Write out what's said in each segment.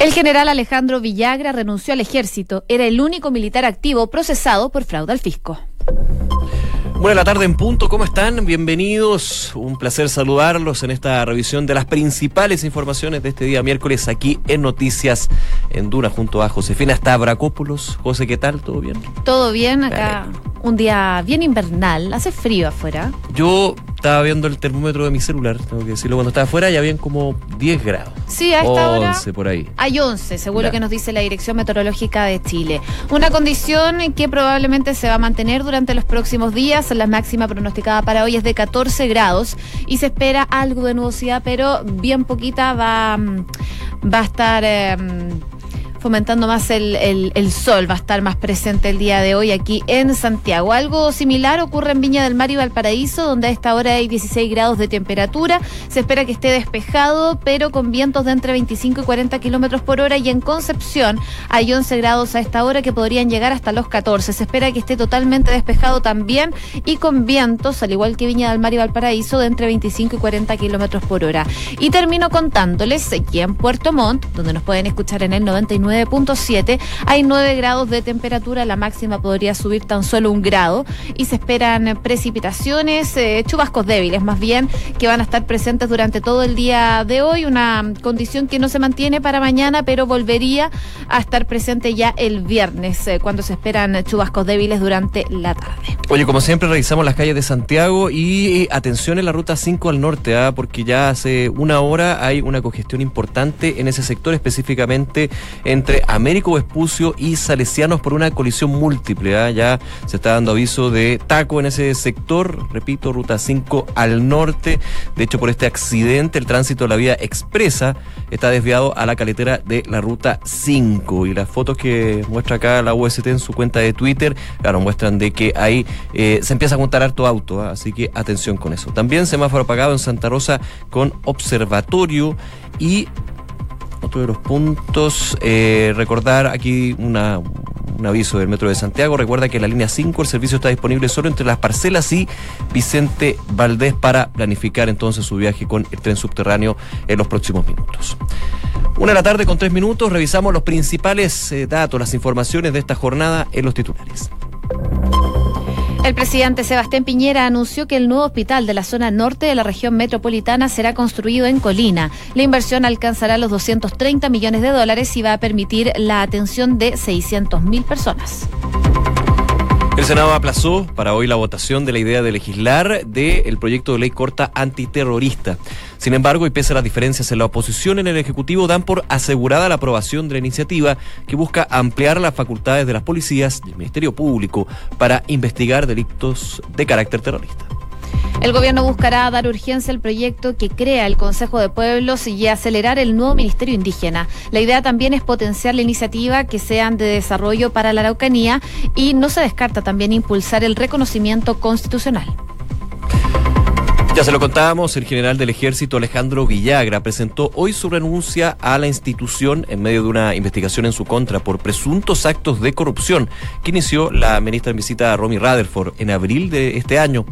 El general Alejandro Villagra renunció al ejército. Era el único militar activo procesado por fraude al fisco. Buenas la tarde en punto, ¿cómo están? Bienvenidos, un placer saludarlos en esta revisión de las principales informaciones de este día miércoles aquí en Noticias en Duna junto a Josefina Stavrakopoulos. José, ¿qué tal? ¿Todo bien? Todo bien, acá un día bien invernal, hace frío afuera. Yo estaba viendo el termómetro de mi celular, tengo que decirlo, cuando estaba afuera ya habían como 10 grados. Sí, a esta 11 por ahí. Hay 11, según lo que nos dice la Dirección Meteorológica de Chile. Una condición que probablemente se va a mantener durante los próximos días. La máxima pronosticada para hoy es de 14 grados y se espera algo de nubosidad, pero bien poquita va, mm, va a estar... Em, fomentando más el, sol, va a estar más presente el día de hoy aquí en Santiago. Algo similar ocurre en Viña del Mar y Valparaíso, donde a esta hora hay 16 grados de temperatura. Se espera que esté despejado, pero con vientos de entre 25 y 40 kilómetros por hora. Y en Concepción hay 11 grados a esta hora que podrían llegar hasta los 14. Se espera que esté totalmente despejado también y con vientos, al igual que Viña del Mar y Valparaíso, de entre 25 y 40 kilómetros por hora. Y termino contándoles aquí en Puerto Montt, donde nos pueden escuchar en el 99 9.7. Hay 9 grados de temperatura, la máxima podría subir tan solo un grado y se esperan precipitaciones, eh, chubascos débiles más bien, que van a estar presentes durante todo el día de hoy. Una condición que no se mantiene para mañana, pero volvería a estar presente ya el viernes, eh, cuando se esperan chubascos débiles durante la tarde. Oye, como siempre, revisamos las calles de Santiago y atención en la ruta 5 al norte, ¿ah? porque ya hace una hora hay una congestión importante en ese sector, específicamente en entre Américo Vespucio y Salesianos por una colisión múltiple. ¿ah? Ya se está dando aviso de taco en ese sector, repito, ruta 5 al norte. De hecho, por este accidente, el tránsito de la vía expresa está desviado a la caletera de la ruta 5. Y las fotos que muestra acá la UST en su cuenta de Twitter, claro, muestran de que ahí eh, se empieza a juntar harto auto, ¿ah? así que atención con eso. También semáforo apagado en Santa Rosa con observatorio y otro de los puntos, eh, recordar aquí una, un aviso del Metro de Santiago. Recuerda que la línea 5, el servicio está disponible solo entre las parcelas y Vicente Valdés para planificar entonces su viaje con el tren subterráneo en los próximos minutos. Una de la tarde con tres minutos, revisamos los principales eh, datos, las informaciones de esta jornada en los titulares. El presidente Sebastián Piñera anunció que el nuevo hospital de la zona norte de la región metropolitana será construido en Colina. La inversión alcanzará los 230 millones de dólares y va a permitir la atención de 600.000 personas. El Senado aplazó para hoy la votación de la idea de legislar del proyecto de ley corta antiterrorista. Sin embargo, y pese a las diferencias en la oposición en el Ejecutivo, dan por asegurada la aprobación de la iniciativa que busca ampliar las facultades de las policías y el Ministerio Público para investigar delitos de carácter terrorista. El gobierno buscará dar urgencia al proyecto que crea el Consejo de Pueblos y acelerar el nuevo Ministerio Indígena. La idea también es potenciar la iniciativa que sean de desarrollo para la Araucanía y no se descarta también impulsar el reconocimiento constitucional. Ya se lo contábamos, el general del ejército Alejandro Villagra presentó hoy su renuncia a la institución en medio de una investigación en su contra por presuntos actos de corrupción que inició la ministra en visita a Romy Rutherford en abril de este año.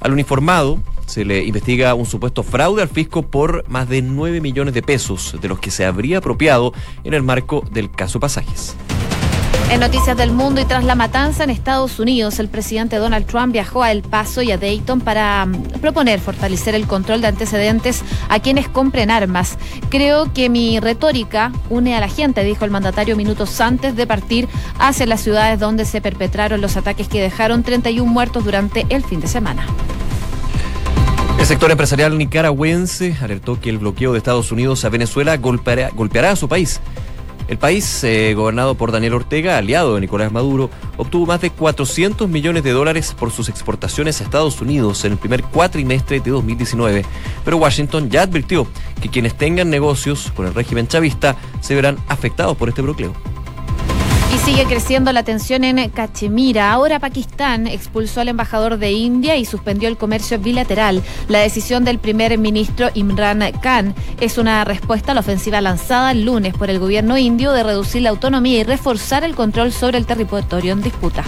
Al uniformado se le investiga un supuesto fraude al fisco por más de 9 millones de pesos, de los que se habría apropiado en el marco del caso Pasajes. En Noticias del Mundo y tras la matanza en Estados Unidos, el presidente Donald Trump viajó a El Paso y a Dayton para mm, proponer fortalecer el control de antecedentes a quienes compren armas. Creo que mi retórica une a la gente, dijo el mandatario minutos antes de partir hacia las ciudades donde se perpetraron los ataques que dejaron 31 muertos durante el fin de semana. El sector empresarial nicaragüense alertó que el bloqueo de Estados Unidos a Venezuela golpeará, golpeará a su país. El país, eh, gobernado por Daniel Ortega, aliado de Nicolás Maduro, obtuvo más de 400 millones de dólares por sus exportaciones a Estados Unidos en el primer cuatrimestre de 2019. Pero Washington ya advirtió que quienes tengan negocios con el régimen chavista se verán afectados por este bloqueo. Sigue creciendo la tensión en Cachemira. Ahora Pakistán expulsó al embajador de India y suspendió el comercio bilateral. La decisión del primer ministro Imran Khan es una respuesta a la ofensiva lanzada el lunes por el gobierno indio de reducir la autonomía y reforzar el control sobre el territorio en disputa.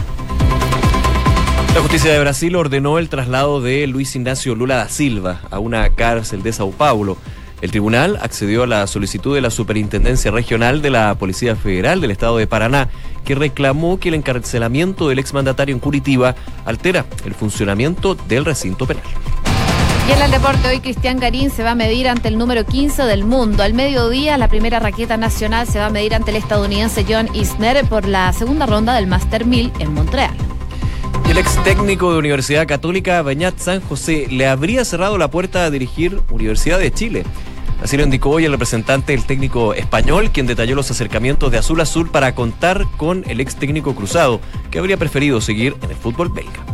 La justicia de Brasil ordenó el traslado de Luis Ignacio Lula da Silva a una cárcel de Sao Paulo. El tribunal accedió a la solicitud de la Superintendencia Regional de la Policía Federal del Estado de Paraná, que reclamó que el encarcelamiento del exmandatario en Curitiba altera el funcionamiento del recinto penal. Y en el deporte hoy Cristian Garín se va a medir ante el número 15 del mundo. Al mediodía la primera raqueta nacional se va a medir ante el estadounidense John Isner por la segunda ronda del Master 1000 en Montreal. Y el ex técnico de Universidad Católica, Beñat San José, le habría cerrado la puerta a dirigir Universidad de Chile. Así lo indicó hoy el representante del técnico español, quien detalló los acercamientos de Azul Azul para contar con el ex técnico cruzado, que habría preferido seguir en el fútbol belga.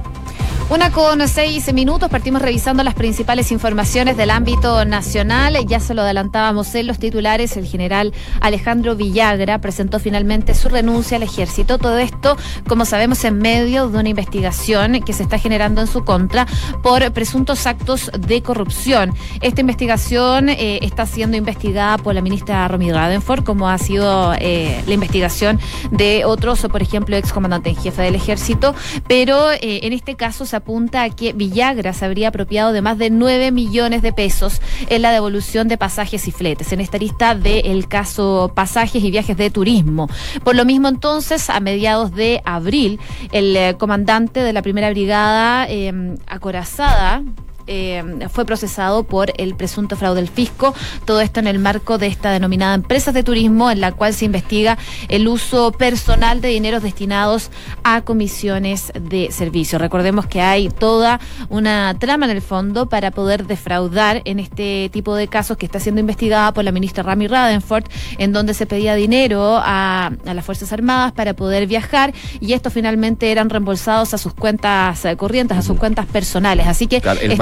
Una con seis minutos, partimos revisando las principales informaciones del ámbito nacional. Ya se lo adelantábamos en los titulares. El general Alejandro Villagra presentó finalmente su renuncia al ejército. Todo esto, como sabemos, en medio de una investigación que se está generando en su contra por presuntos actos de corrupción. Esta investigación eh, está siendo investigada por la ministra Romy Radenford, como ha sido eh, la investigación de otros, por ejemplo, excomandante en jefe del ejército. Pero eh, en este caso se apunta a que Villagra se habría apropiado de más de 9 millones de pesos en la devolución de pasajes y fletes, en esta lista del caso pasajes y viajes de turismo. Por lo mismo, entonces, a mediados de abril, el eh, comandante de la primera brigada eh, acorazada, eh, fue procesado por el presunto fraude del fisco. Todo esto en el marco de esta denominada empresas de turismo, en la cual se investiga el uso personal de dineros destinados a comisiones de servicio. Recordemos que hay toda una trama en el fondo para poder defraudar en este tipo de casos que está siendo investigada por la ministra Rami Radenford, en donde se pedía dinero a, las Fuerzas Armadas para poder viajar y estos finalmente eran reembolsados a sus cuentas corrientes, a sus cuentas personales. Así que el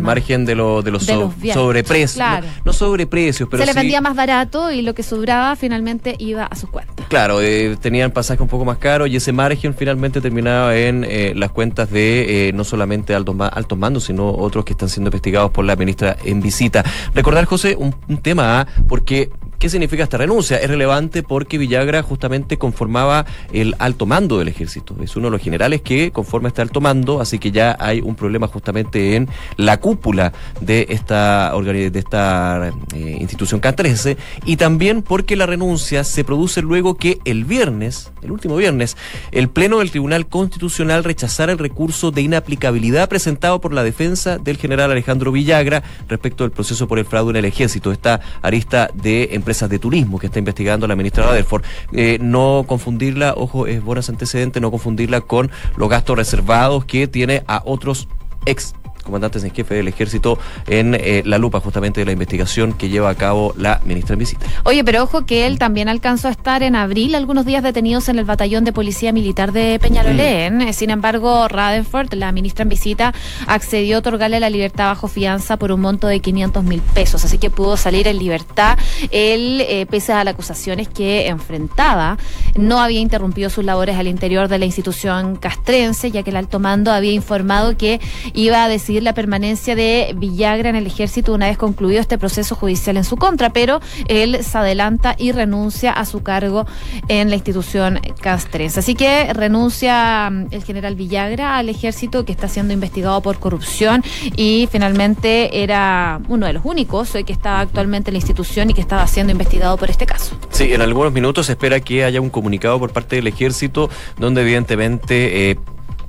margen de, lo, de los, sobreprecios. No, sobreprecios, pero Se le vendía más barato y lo que sobraba finalmente iba a sus cuentas. Claro, eh, tenían pasajes un poco más caros y ese margen finalmente terminaba en eh, las cuentas de eh, no solamente altos, altos mandos, sino otros que están siendo investigados por la ministra en visita. Recordar, José, un, un tema, ¿ah? porque ¿Qué significa esta renuncia? Es relevante porque Villagra justamente conformaba el alto mando del ejército. Es uno de los generales que conforma este alto mando, así que ya hay un problema justamente en la cúpula de esta, de esta eh, institución castrense y también porque la renuncia se produce luego que el viernes, el último viernes, el Pleno del Tribunal Constitucional rechazara el recurso de inaplicabilidad presentado por la defensa del general Alejandro Villagra respecto del proceso por el fraude en el ejército. Esta arista de empresas de turismo que está investigando la ministra Raderford. Eh, no confundirla, ojo, es buenas antecedentes, no confundirla con los gastos reservados que tiene a otros ex comandantes en jefe del ejército en eh, la lupa justamente de la investigación que lleva a cabo la ministra en visita. Oye, pero ojo que él también alcanzó a estar en abril algunos días detenidos en el batallón de policía militar de Peñalolén. Mm. Sin embargo, Radenford, la ministra en visita, accedió a otorgarle la libertad bajo fianza por un monto de 500 mil pesos, así que pudo salir en libertad. Él, eh, pese a las acusaciones que enfrentaba, no había interrumpido sus labores al interior de la institución castrense, ya que el alto mando había informado que iba a decidir la permanencia de Villagra en el ejército una vez concluido este proceso judicial en su contra, pero él se adelanta y renuncia a su cargo en la institución castrense. Así que renuncia mm, el general Villagra al ejército que está siendo investigado por corrupción y finalmente era uno de los únicos que está actualmente en la institución y que estaba siendo investigado por este caso. Sí, en algunos minutos se espera que haya un comunicado por parte del ejército donde evidentemente... Eh,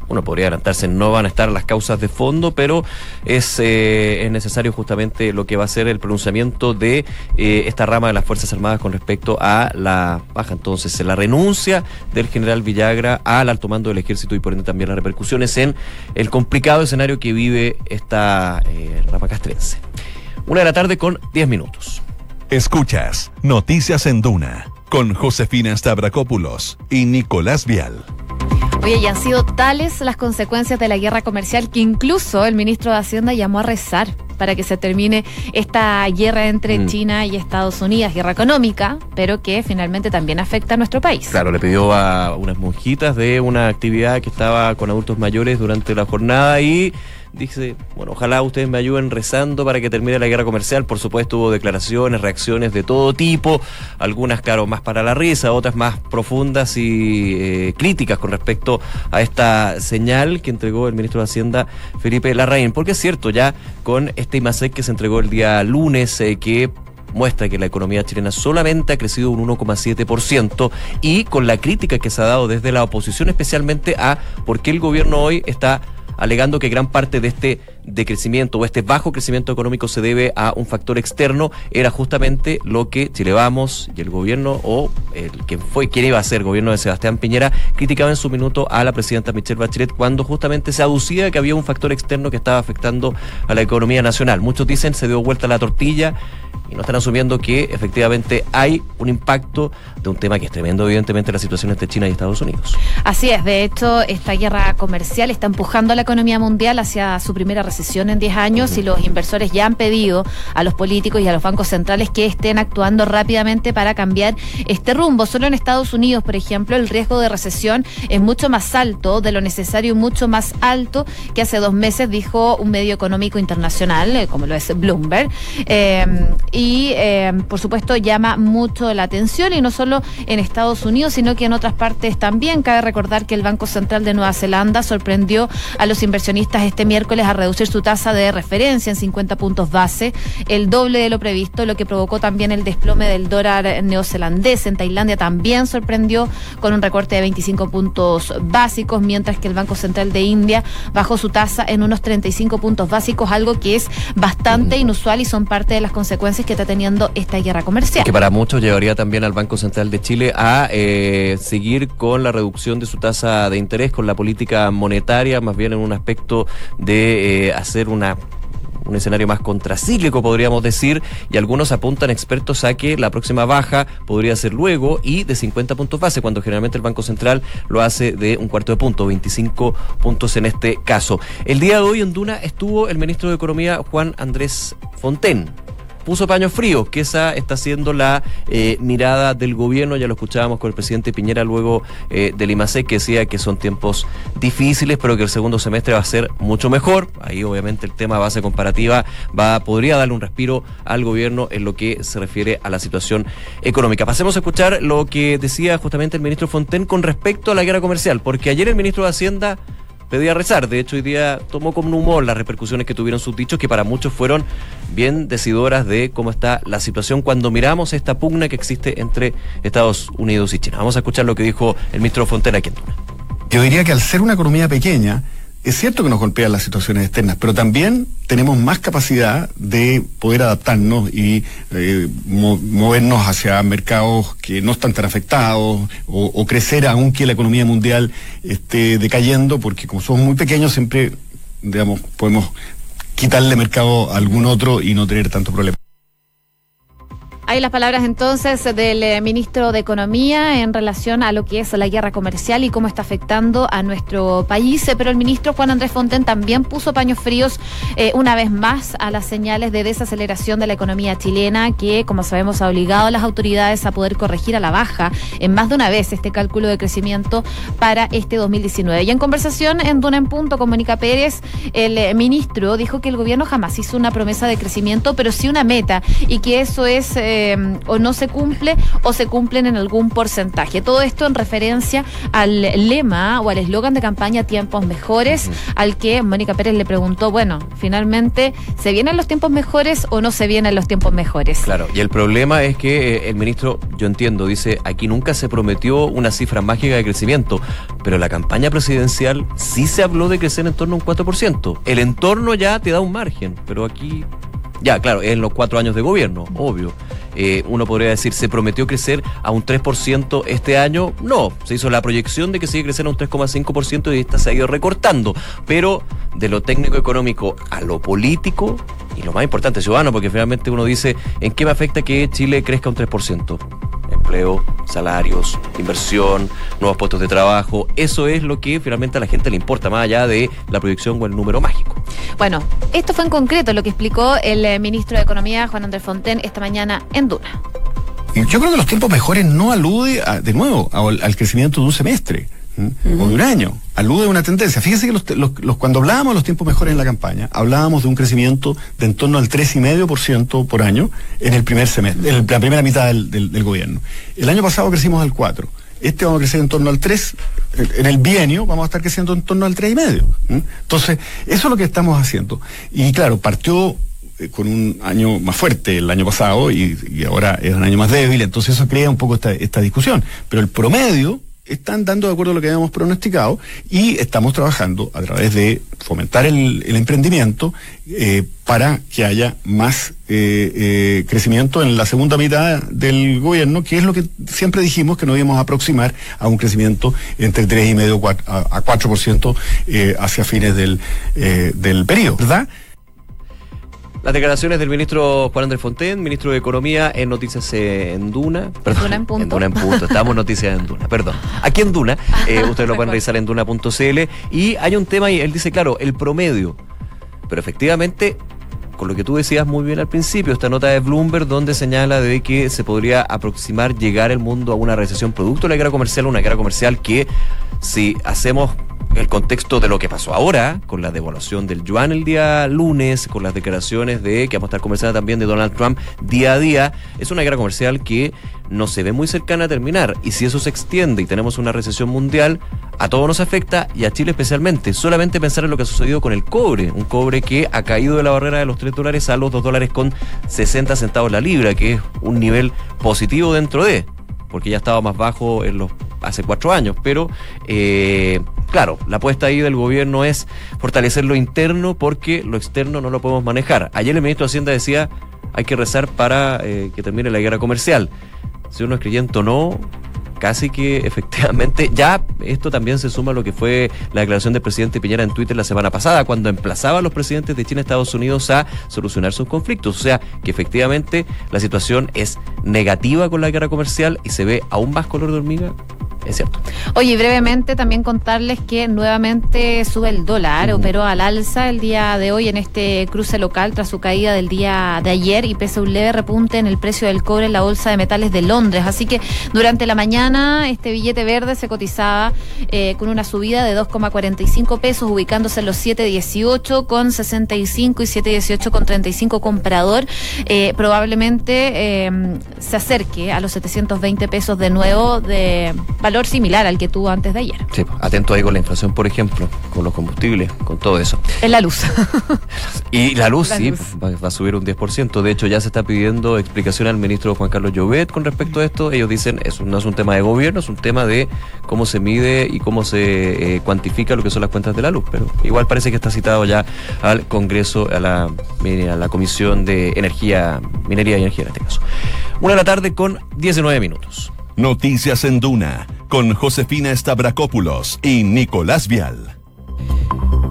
uno podría adelantarse, no van a estar las causas de fondo, pero es, eh, es necesario justamente lo que va a ser el pronunciamiento de eh, esta rama de las Fuerzas Armadas con respecto a la baja. Entonces, la renuncia del general Villagra al alto mando del ejército y por ende también las repercusiones en el complicado escenario que vive esta eh, rama castrense. Una de la tarde con 10 minutos. Escuchas Noticias en Duna con Josefina Stavrakopoulos y Nicolás Vial. Oye, y han sido tales las consecuencias de la guerra comercial que incluso el ministro de Hacienda llamó a rezar para que se termine esta guerra entre mm. China y Estados Unidos, guerra económica, pero que finalmente también afecta a nuestro país. Claro, le pidió a unas monjitas de una actividad que estaba con adultos mayores durante la jornada y dice, bueno, ojalá ustedes me ayuden rezando para que termine la guerra comercial. Por supuesto, hubo declaraciones, reacciones de todo tipo, algunas, claro, más para la risa, otras más profundas y eh, críticas con respecto a esta señal que entregó el ministro de Hacienda, Felipe Larraín. Porque es cierto, ya con este IMASEC que se entregó el día lunes, eh, que muestra que la economía chilena solamente ha crecido un 1,7% y con la crítica que se ha dado desde la oposición especialmente a por qué el gobierno hoy está alegando que gran parte de este decrecimiento o este bajo crecimiento económico se debe a un factor externo, era justamente lo que Chile Vamos y el gobierno o el que fue quien iba a ser gobierno de Sebastián Piñera criticaba en su minuto a la presidenta Michelle Bachelet cuando justamente se aducía que había un factor externo que estaba afectando a la economía nacional. Muchos dicen se dio vuelta la tortilla y no están asumiendo que efectivamente hay un impacto de un tema que es tremendo, evidentemente, la situación entre China y Estados Unidos. Así es, de hecho, esta guerra comercial está empujando a la economía mundial hacia su primera recesión en 10 años y los inversores ya han pedido a los políticos y a los bancos centrales que estén actuando rápidamente para cambiar este rumbo. Solo en Estados Unidos, por ejemplo, el riesgo de recesión es mucho más alto de lo necesario, mucho más alto que hace dos meses, dijo un medio económico internacional, eh, como lo es Bloomberg. Eh, y eh, por supuesto llama mucho la atención y no solo en Estados Unidos, sino que en otras partes también. Cabe recordar que el Banco Central de Nueva Zelanda sorprendió a los inversionistas este miércoles a reducir su tasa de referencia en 50 puntos base, el doble de lo previsto, lo que provocó también el desplome del dólar neozelandés. En Tailandia también sorprendió con un recorte de 25 puntos básicos, mientras que el Banco Central de India bajó su tasa en unos 35 puntos básicos, algo que es bastante inusual y son parte de las consecuencias que está teniendo esta guerra comercial. Que para muchos llevaría también al Banco Central de Chile a eh, seguir con la reducción de su tasa de interés, con la política monetaria, más bien en un aspecto de eh, hacer una un escenario más contracíclico, podríamos decir, y algunos apuntan expertos a que la próxima baja podría ser luego y de 50 puntos base, cuando generalmente el Banco Central lo hace de un cuarto de punto, 25 puntos en este caso. El día de hoy en Duna estuvo el ministro de Economía Juan Andrés Fonten puso paño frío, que esa está siendo la eh, mirada del gobierno, ya lo escuchábamos con el presidente Piñera luego eh, del IMASEC, que decía que son tiempos difíciles, pero que el segundo semestre va a ser mucho mejor. Ahí obviamente el tema base comparativa va, podría darle un respiro al gobierno en lo que se refiere a la situación económica. Pasemos a escuchar lo que decía justamente el ministro Fonten con respecto a la guerra comercial, porque ayer el ministro de Hacienda pedía rezar. De hecho, hoy día tomó como humor las repercusiones que tuvieron sus dichos, que para muchos fueron bien decidoras de cómo está la situación cuando miramos esta pugna que existe entre Estados Unidos y China. Vamos a escuchar lo que dijo el ministro Fontena aquí en Yo diría que al ser una economía pequeña, es cierto que nos golpean las situaciones externas, pero también tenemos más capacidad de poder adaptarnos y eh, movernos hacia mercados que no están tan afectados o, crecer aunque la economía mundial esté decayendo, porque como somos muy pequeños siempre, digamos, podemos quitarle mercado a algún otro y no tener tanto problema. Hay las palabras entonces del eh, ministro de Economía en relación a lo que es la guerra comercial y cómo está afectando a nuestro país. Eh, pero el ministro Juan Andrés Fonten también puso paños fríos eh, una vez más a las señales de desaceleración de la economía chilena, que, como sabemos, ha obligado a las autoridades a poder corregir a la baja en más de una vez este cálculo de crecimiento para este 2019. Y en conversación en Duna en Punto con Mónica Pérez, el ministro dijo que el gobierno jamás hizo una promesa de crecimiento, pero sí una meta y que eso es. O no se cumple o se cumplen en algún porcentaje. Todo esto en referencia al lema o al eslogan de campaña Tiempos Mejores, al que Mónica Pérez le preguntó, bueno, finalmente, ¿se vienen los tiempos mejores o no se vienen los tiempos mejores? Claro, y el problema es que eh, el ministro, yo entiendo, dice, aquí nunca se prometió una cifra mágica de crecimiento, pero la campaña presidencial sí se habló de crecer en torno a un 4%. El entorno ya te da un margen, pero aquí ya, claro, en los cuatro años de gobierno, obvio. Eh, uno podría decir, ¿se prometió crecer a un 3% este año? No, se hizo la proyección de que sigue creciendo a un 3,5% y esta se ha ido recortando. Pero de lo técnico económico a lo político, y lo más importante, ciudadano, porque finalmente uno dice, ¿en qué me afecta que Chile crezca un 3%? Empleo, salarios, inversión, nuevos puestos de trabajo. Eso es lo que finalmente a la gente le importa, más allá de la proyección o el número mágico. Bueno, esto fue en concreto lo que explicó el eh, ministro de Economía, Juan Andrés Fonten, esta mañana en Duna. Yo creo que los tiempos mejores no alude, de nuevo, al, crecimiento de un semestre o de un año alude a una tendencia. Fíjense que los, los- los- cuando hablábamos de los tiempos mejores en la campaña, hablábamos de un crecimiento de en torno al 3,5% por año en el primer semestre, en la primera mitad del, del- gobierno. El año pasado crecimos al 4%. Este vamos a crecer en torno al 3, en el bienio vamos a estar creciendo en torno al 3,5. ¿m? Entonces, eso es lo que estamos haciendo. Y claro, partió eh, con un año más fuerte el año pasado y, y ahora es un año más débil, entonces eso crea un poco esta, esta discusión. Pero el promedio están dando de acuerdo a lo que habíamos pronosticado y estamos trabajando a través de fomentar el, emprendimiento eh, para que haya más eh, eh, crecimiento en la segunda mitad del gobierno, que es lo que siempre dijimos que nos íbamos a aproximar a un crecimiento entre 3,5 cuat- a, a 4% eh, hacia fines del, del periodo, ¿verdad? Las declaraciones del ministro Juan Andrés Fonten, ministro de Economía, en Noticias en Duna. Perdón, Duna en punto. Duna en punto. Estamos en Noticias en Duna, perdón. Aquí en Duna, eh, ustedes lo pueden revisar en duna.cl. Y hay un tema y él dice, claro, el promedio. Pero efectivamente, con lo que tú decías muy bien al principio, esta nota de Bloomberg donde señala de que se podría aproximar llegar el mundo a una recesión producto de la guerra comercial, una guerra comercial que si hacemos el contexto de lo que pasó ahora, con la devaluación del yuan el día lunes, con las declaraciones de que vamos a estar conversando también de Donald Trump día a día, es una guerra comercial que no se ve muy cercana a terminar. Y si eso se extiende y tenemos una recesión mundial, a todos nos afecta y a Chile especialmente. Solamente pensar en lo que ha sucedido con el cobre, un cobre que ha caído de la barrera de los 3 dólares a los 2 dólares con 60 centavos la libra, que es un nivel positivo dentro de, porque ya estaba más bajo en los hace cuatro años, pero eh, claro, la apuesta ahí del gobierno es fortalecer lo interno porque lo externo no lo podemos manejar. Ayer el ministro de Hacienda decía hay que rezar para eh, que termine la guerra comercial. Si uno es creyente o no, casi que efectivamente ya esto también se suma a lo que fue la declaración del presidente Piñera en Twitter la semana pasada, cuando emplazaba a los presidentes de China y Estados Unidos a solucionar sus conflictos. O sea, que efectivamente la situación es negativa con la guerra comercial y se ve aún más color de hormiga. Es cierto. Oye, brevemente también contarles que nuevamente sube el dólar, operó al alza el día de hoy en este cruce local tras su caída del día de ayer y pese a un leve repunte en el precio del cobre en la bolsa de metales de Londres. Así que durante la mañana este billete verde se cotizaba eh, con una subida de 2,45 pesos, ubicándose en los 7,18 con 65 y 7,18 con 35 comprador. Eh, probablemente eh, se acerque a los 720 pesos de nuevo de valor similar al que tuvo antes de ayer. Sí, atento ahí con la inflación, por ejemplo, con los combustibles, con todo eso. En la luz. Y la luz, La sí, luz. Va a subir un 10%. De hecho, ya se está pidiendo explicación al ministro Juan Carlos Llobet con respecto a esto. Ellos dicen, eso no es un tema de gobierno, es un tema de cómo se mide y cómo se eh, cuantifica lo que son las cuentas de la luz. Pero igual parece que está citado ya al Congreso, a la, a la Comisión de Energía, Minería y Energía en este caso. Una de la tarde con 19 minutos. Noticias en Duna con Josefina Stavrakopoulos y Nicolás Vial.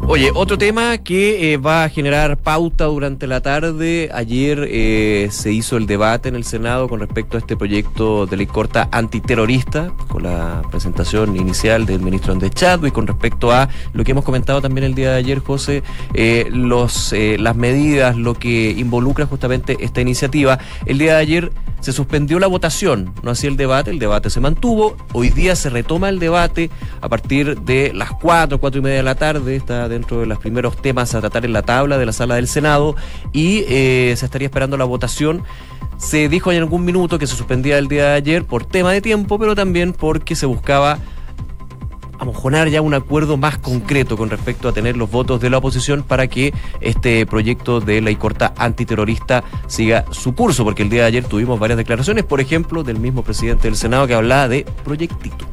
Oye, otro tema que eh, va a generar pauta durante la tarde. Ayer eh, se hizo el debate en el Senado con respecto a este proyecto de ley corta antiterrorista, con la presentación inicial del ministro Andrés Chadwick, con respecto a lo que hemos comentado también el día de ayer, José, eh, los, las medidas, lo que involucra justamente esta iniciativa. El día de ayer se suspendió la votación, no hacía el debate, el debate se mantuvo. Hoy día se retoma el debate a partir de las 4, 4 y media de la tarde, está dentro de los primeros temas a tratar en la tabla de la sala del Senado y eh, se estaría esperando la votación. Se dijo en algún minuto que se suspendía el día de ayer por tema de tiempo, pero también porque se buscaba amojonar ya un acuerdo más concreto con respecto a tener los votos de la oposición para que este proyecto de ley corta antiterrorista siga su curso, porque el día de ayer tuvimos varias declaraciones, por ejemplo, del mismo presidente del Senado que hablaba de proyectito.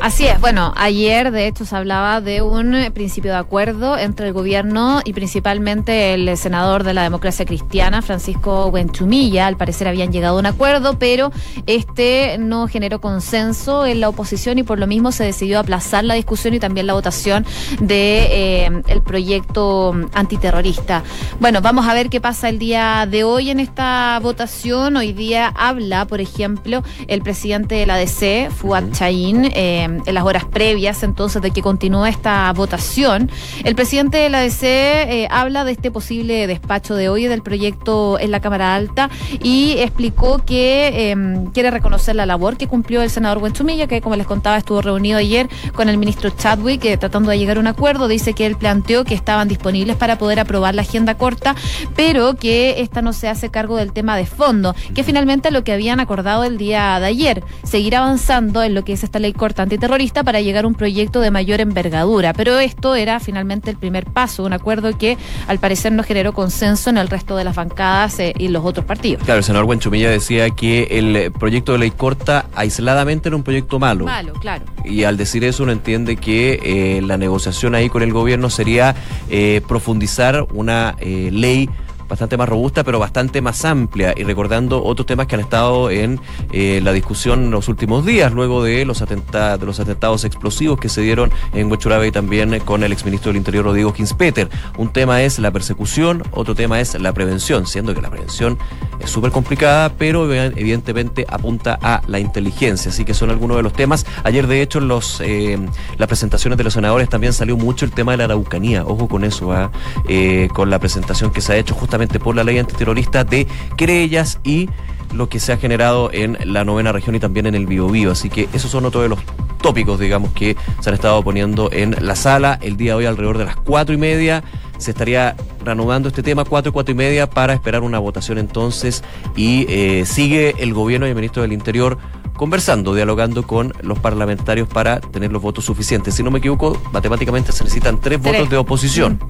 Así es, bueno, ayer de hecho se hablaba de un eh, principio de acuerdo entre el gobierno y principalmente el senador de la democracia cristiana, Francisco Buenchumilla. Al parecer habían llegado a un acuerdo, pero este no generó consenso en la oposición y por lo mismo se decidió aplazar la discusión y también la votación de eh, el proyecto antiterrorista. Bueno, vamos a ver qué pasa el día de hoy en esta votación. Hoy día habla, por ejemplo, el presidente de la DC, Fuad Chaín, eh, en las horas previas entonces de que continúe esta votación. El presidente de la DC eh, habla de este posible despacho de hoy del proyecto en la Cámara Alta y explicó que quiere reconocer la labor que cumplió el senador Buenchumilla, que como les contaba estuvo reunido ayer con con el ministro Chadwick eh, tratando de llegar a un acuerdo. Dice que él planteó que estaban disponibles para poder aprobar la agenda corta, pero que esta no se hace cargo del tema de fondo, que finalmente lo que habían acordado el día de ayer, seguir avanzando en lo que es esta ley corta antiterrorista para llegar a un proyecto de mayor envergadura. Pero esto era finalmente el primer paso, un acuerdo que al parecer no generó consenso en el resto de las bancadas eh, y los otros partidos. Claro, el senador Buenchumilla decía que el proyecto de ley corta aisladamente era un proyecto malo. Malo, claro. Y al decir eso entiende que eh, la negociación ahí con el gobierno sería eh, profundizar una eh, ley bastante más robusta, pero bastante más amplia, y recordando otros temas que han estado en eh, la discusión en los últimos días, luego de los, atentados, de los atentados explosivos que se dieron en Huechuraba y también con el exministro del Interior Rodrigo Ginspeter. Un tema es la persecución, otro tema es la prevención, siendo que la prevención es súper complicada, pero evidentemente apunta a la inteligencia, así que son algunos de los temas. Ayer, de hecho, en los, eh, las presentaciones de los senadores también salió mucho el tema de la araucanía, ojo con eso, ¿ah? eh, con la presentación que se ha hecho justamente por la ley antiterrorista de querellas y lo que se ha generado en la novena región y también en el Biobío. Así que esos son otros de los tópicos, digamos, que se han estado poniendo en la sala. El día de hoy, alrededor de las cuatro y media, se estaría reanudando este tema, cuatro, cuatro y media, para esperar una votación entonces. Y eh, sigue el gobierno y el ministro del Interior conversando, dialogando con los parlamentarios para tener los votos suficientes. Si no me equivoco, matemáticamente se necesitan tres, votos de oposición.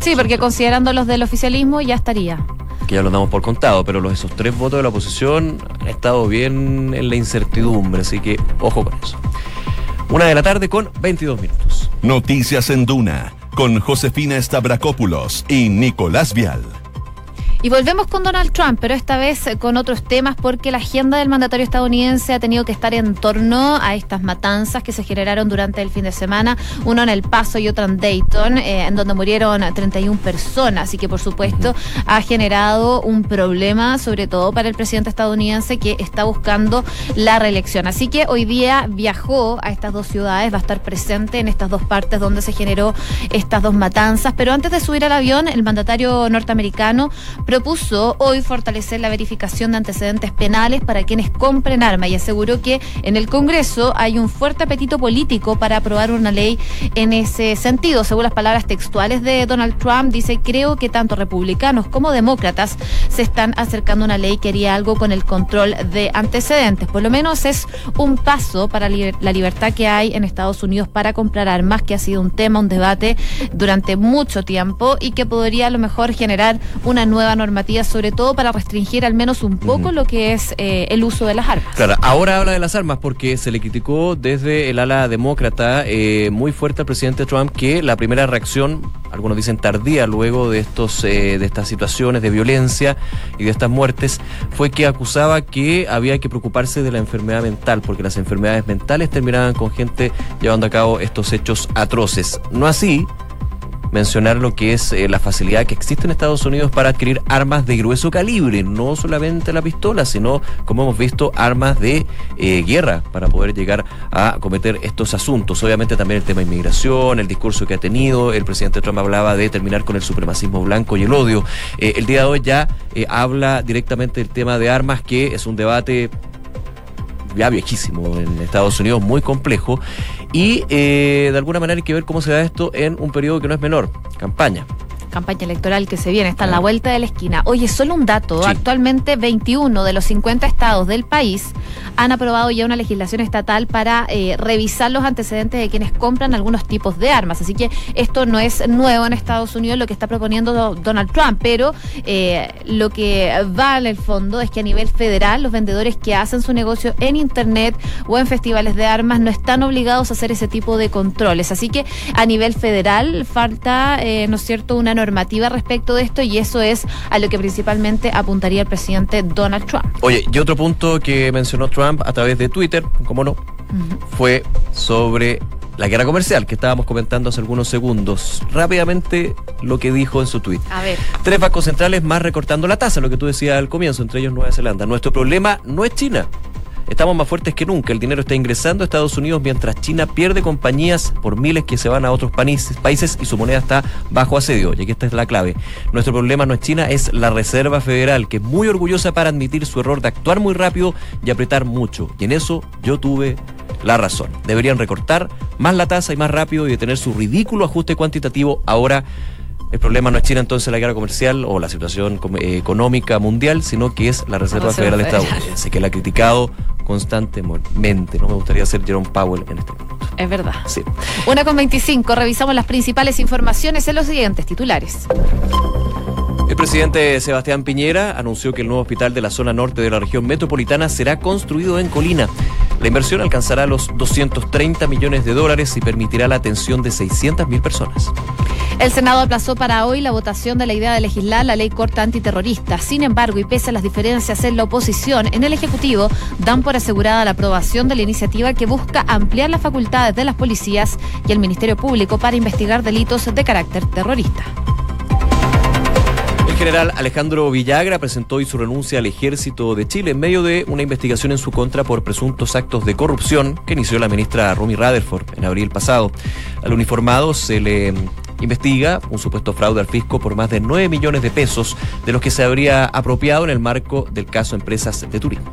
Sí, porque considerando los del oficialismo ya estaría. Que ya lo damos por contado, pero los, esos tres votos de la oposición han estado bien en la incertidumbre, así que ojo con eso. Una de la tarde con 22 minutos. Noticias en Duna con Josefina Stavrakopoulos y Nicolás Vial. Y volvemos con Donald Trump, pero esta vez con otros temas porque la agenda del mandatario estadounidense ha tenido que estar en torno a estas matanzas que se generaron durante el fin de semana, uno en El Paso y otro en Dayton, eh, en donde murieron 31 personas. Y que por supuesto ha generado un problema, sobre todo para el presidente estadounidense que está buscando la reelección. Así que hoy día viajó a estas dos ciudades, va a estar presente en estas dos partes donde se generó estas dos matanzas, pero antes de subir al avión, el mandatario norteamericano propuso hoy fortalecer la verificación de antecedentes penales para quienes compren armas y aseguró que en el Congreso hay un fuerte apetito político para aprobar una ley en ese sentido. Según las palabras textuales de Donald Trump, dice, creo que tanto republicanos como demócratas se están acercando a una ley que haría algo con el control de antecedentes. Por lo menos es un paso para la libertad que hay en Estados Unidos para comprar armas, que ha sido un tema, un debate durante mucho tiempo y que podría a lo mejor generar una nueva normativa, sobre todo para restringir al menos un poco lo que es eh, el uso de las armas. Claro, ahora habla de las armas porque se le criticó desde el ala demócrata eh, muy fuerte al presidente Trump que la primera reacción, algunos dicen tardía, luego de estos eh, de estas situaciones de violencia y de estas muertes, fue que acusaba que había que preocuparse de la enfermedad mental, porque las enfermedades mentales terminaban con gente llevando a cabo estos hechos atroces. No así mencionar lo que es eh, la facilidad que existe en Estados Unidos para adquirir armas de grueso calibre, no solamente la pistola, sino, como hemos visto, armas de eh, guerra para poder llegar a cometer estos asuntos. Obviamente también el tema de inmigración, el discurso que ha tenido, el presidente Trump hablaba de terminar con el supremacismo blanco y el odio. Eh, el día de hoy ya habla directamente del tema de armas, que es un debate ya viejísimo en Estados Unidos, muy complejo. Y eh, de alguna manera hay que ver cómo se da esto en un periodo que no es menor, campaña campaña electoral que se viene, está en la vuelta de la esquina. Oye, solo un dato, actualmente 21 de los 50 estados del país han aprobado ya una legislación estatal para eh, revisar los antecedentes de quienes compran algunos tipos de armas. Así que esto no es nuevo en Estados Unidos lo que está proponiendo Donald Trump, pero eh, lo que va en el fondo es que a nivel federal los vendedores que hacen su negocio en Internet o en festivales de armas no están obligados a hacer ese tipo de controles. Así que a nivel federal falta, eh, ¿no es cierto?, una normativa respecto de esto y eso es a lo que principalmente apuntaría el presidente Donald Trump. Oye, y otro punto que mencionó Trump a través de Twitter, como no, fue sobre la guerra comercial que estábamos comentando hace algunos segundos. Rápidamente lo que dijo en su tweet. A ver. Tres bancos centrales más recortando la tasa, lo que tú decías al comienzo, entre ellos Nueva Zelanda. Nuestro problema no es China. Estamos más fuertes que nunca. El dinero está ingresando a Estados Unidos mientras China pierde compañías por miles que se van a otros países y su moneda está bajo asedio. Y aquí esta es la clave. Nuestro problema no es China, es la Reserva Federal, que es muy orgullosa para admitir su error de actuar muy rápido y apretar mucho. Y en eso yo tuve la razón. Deberían recortar más la tasa y más rápido y detener su ridículo ajuste cuantitativo ahora el problema no es China entonces la guerra comercial o la situación eh, económica mundial, sino que es la Reserva Federal Estadounidense, que la ha criticado constantemente. No me gustaría ser Jerome Powell en este momento. Es verdad. Sí. Una con 25, revisamos las principales informaciones en los siguientes titulares. El presidente Sebastián Piñera anunció que el nuevo hospital de la zona norte de la región metropolitana será construido en Colina. La inversión alcanzará los 230 millones de dólares y permitirá la atención de 600.000 personas. El Senado aplazó para hoy la votación de la idea de legislar la ley corta antiterrorista. Sin embargo, y pese a las diferencias en la oposición, en el Ejecutivo dan por asegurada la aprobación de la iniciativa que busca ampliar las facultades de las policías y el Ministerio Público para investigar delitos de carácter terrorista. General Alejandro Villagra presentó hoy su renuncia al ejército de Chile en medio de una investigación en su contra por presuntos actos de corrupción que inició la ministra Romy Rutherford en abril pasado. Al uniformado se le investiga un supuesto fraude al fisco por más de 9 millones de pesos, de los que se habría apropiado en el marco del caso Empresas de Turismo.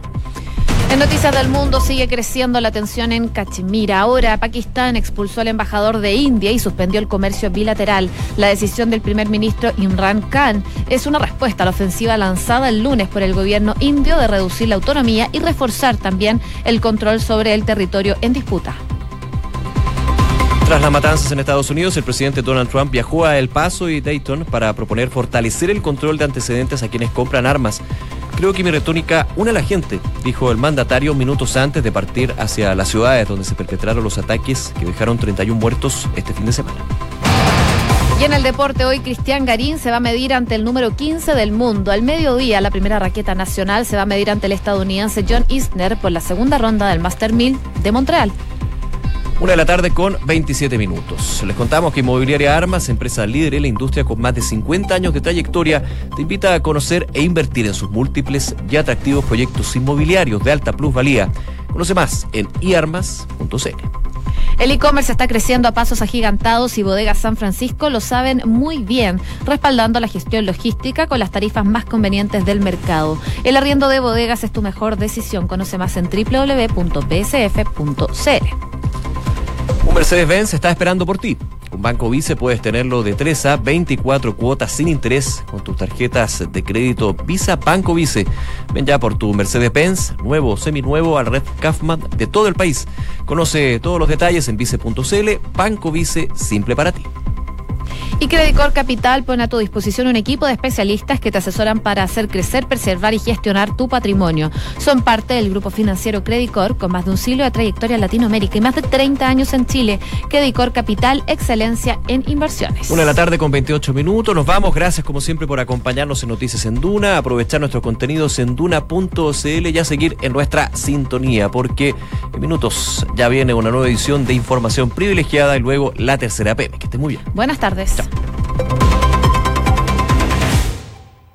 En Noticias del Mundo sigue creciendo la tensión en Kashmir. Ahora Pakistán expulsó al embajador de India y suspendió el comercio bilateral. La decisión del primer ministro Imran Khan es una respuesta a la ofensiva lanzada el lunes por el gobierno indio de reducir la autonomía y reforzar también el control sobre el territorio en disputa. Tras las matanzas en Estados Unidos, el presidente Donald Trump viajó a El Paso y Dayton para proponer fortalecer el control de antecedentes a quienes compran armas. Creo que mi retórica une a la gente, dijo el mandatario minutos antes de partir hacia las ciudades donde se perpetraron los ataques que dejaron 31 muertos este fin de semana. Y en el deporte hoy Cristian Garín se va a medir ante el número 15 del mundo. Al mediodía la primera raqueta nacional se va a medir ante el estadounidense John Isner por la segunda ronda del Master 1000 de Montreal. Una de la tarde con 27 minutos. Les contamos que Inmobiliaria Armas, empresa líder en la industria con más de 50 años de trayectoria, te invita a conocer e invertir en sus múltiples y atractivos proyectos inmobiliarios de alta plusvalía. Conoce más en iarmas.cl. El e-commerce está creciendo a pasos agigantados y Bodegas San Francisco lo saben muy bien, respaldando la gestión logística con las tarifas más convenientes del mercado. El arriendo de bodegas es tu mejor decisión. Conoce más en www.bsf.cl. Un Mercedes-Benz está esperando por ti. Con Banco Vice puedes tenerlo de 3 a 24 cuotas sin interés con tus tarjetas de crédito Visa Banco Vice. Ven ya por tu Mercedes-Benz, nuevo seminuevo, al Red Kaufman de todo el país. Conoce todos los detalles en vice.cl. Banco Vice, simple para ti. Y Credicor Capital pone a tu disposición un equipo de especialistas que te asesoran para hacer crecer, preservar y gestionar tu patrimonio. Son parte del grupo financiero Credicor con más de un siglo de trayectoria en Latinoamérica y más de 30 años en Chile. Credicor Capital, excelencia en inversiones. Una de la tarde con 28 minutos. Nos vamos. Gracias como siempre por acompañarnos en Noticias en Duna, aprovechar nuestros contenidos en duna.cl y a seguir en nuestra sintonía porque en minutos ya viene una nueva edición de información privilegiada y luego la tercera PM. Que esté muy bien. Buenas tardes. Tschüss.